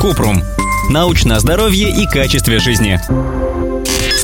Купрум. Научное здоровье и качестве жизни.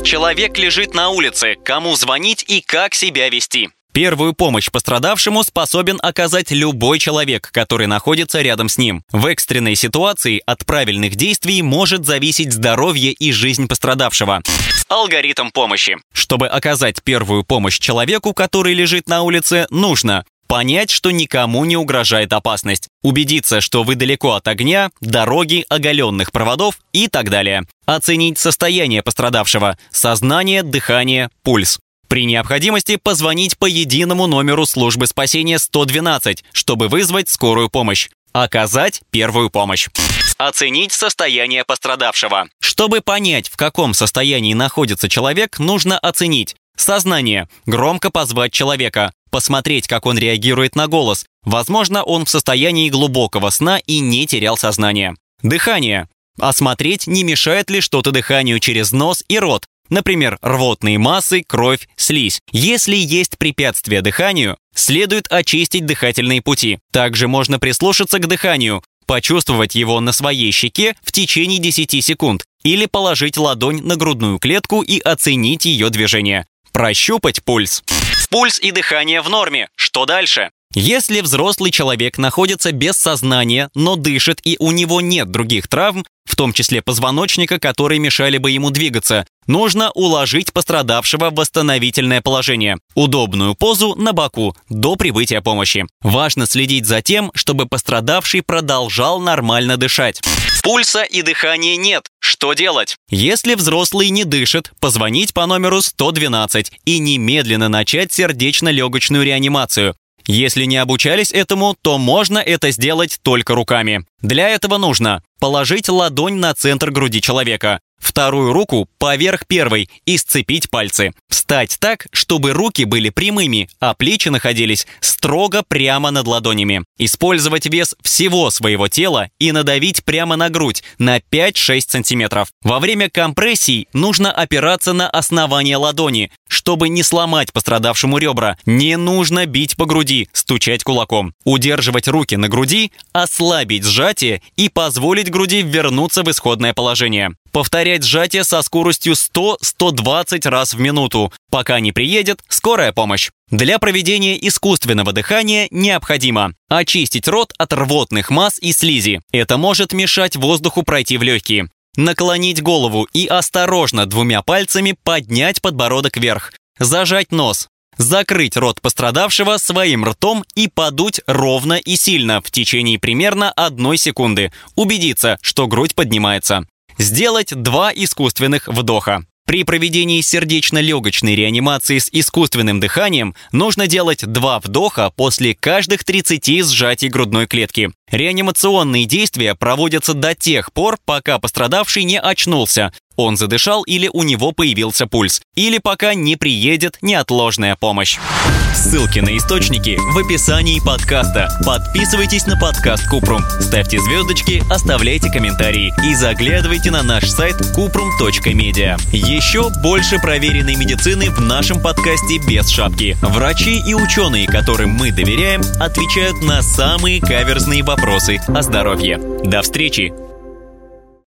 Человек лежит на улице. Кому звонить и как себя вести? Первую помощь пострадавшему способен оказать любой человек, который находится рядом с ним. В экстренной ситуации от правильных действий может зависеть здоровье и жизнь пострадавшего. Алгоритм помощи. Чтобы оказать первую помощь человеку, который лежит на улице, нужно понять, что никому не угрожает опасность, убедиться, что вы далеко от огня, дороги, оголенных проводов и так далее, оценить состояние пострадавшего, сознание, дыхание, пульс. При необходимости позвонить по единому номеру службы спасения 112, чтобы вызвать скорую помощь. Оказать первую помощь. Оценить состояние пострадавшего. Чтобы понять, в каком состоянии находится человек, нужно оценить сознание, громко позвать человека, посмотреть, как он реагирует на голос. Возможно, он в состоянии глубокого сна и не терял сознание. Дыхание. Осмотреть, не мешает ли что-то дыханию через нос и рот, Например, рвотные массы, кровь, слизь. Если есть препятствия дыханию, следует очистить дыхательные пути. Также можно прислушаться к дыханию, почувствовать его на своей щеке в течение 10 секунд или положить ладонь на грудную клетку и оценить ее движение. Прощупать пульс. Пульс и дыхание в норме. Что дальше? Если взрослый человек находится без сознания, но дышит и у него нет других травм, в том числе позвоночника, которые мешали бы ему двигаться, нужно уложить пострадавшего в восстановительное положение, удобную позу на боку до прибытия помощи. Важно следить за тем, чтобы пострадавший продолжал нормально дышать. Пульса и дыхания нет. Что делать? Если взрослый не дышит, позвонить по номеру 112 и немедленно начать сердечно-легочную реанимацию. Если не обучались этому, то можно это сделать только руками. Для этого нужно положить ладонь на центр груди человека, вторую руку поверх первой и сцепить пальцы. Встать так, чтобы руки были прямыми, а плечи находились строго прямо над ладонями. Использовать вес всего своего тела и надавить прямо на грудь на 5-6 сантиметров. Во время компрессий нужно опираться на основание ладони, чтобы не сломать пострадавшему ребра. Не нужно бить по груди, стучать кулаком. Удерживать руки на груди, ослабить сжатие и позволить груди вернуться в исходное положение. Повторять сжатие со скоростью 100-120 раз в минуту, пока не приедет скорая помощь. Для проведения искусственного дыхания необходимо очистить рот от рвотных масс и слизи. Это может мешать воздуху пройти в легкие. Наклонить голову и осторожно двумя пальцами поднять подбородок вверх. Зажать нос. Закрыть рот пострадавшего своим ртом и подуть ровно и сильно в течение примерно одной секунды. Убедиться, что грудь поднимается. Сделать два искусственных вдоха. При проведении сердечно-легочной реанимации с искусственным дыханием нужно делать два вдоха после каждых 30 сжатий грудной клетки. Реанимационные действия проводятся до тех пор, пока пострадавший не очнулся, он задышал или у него появился пульс, или пока не приедет неотложная помощь. Ссылки на источники в описании подкаста. Подписывайтесь на подкаст Купрум, ставьте звездочки, оставляйте комментарии и заглядывайте на наш сайт kuprum.media. Еще больше проверенной медицины в нашем подкасте без шапки. Врачи и ученые, которым мы доверяем, отвечают на самые каверзные вопросы о здоровье. До встречи!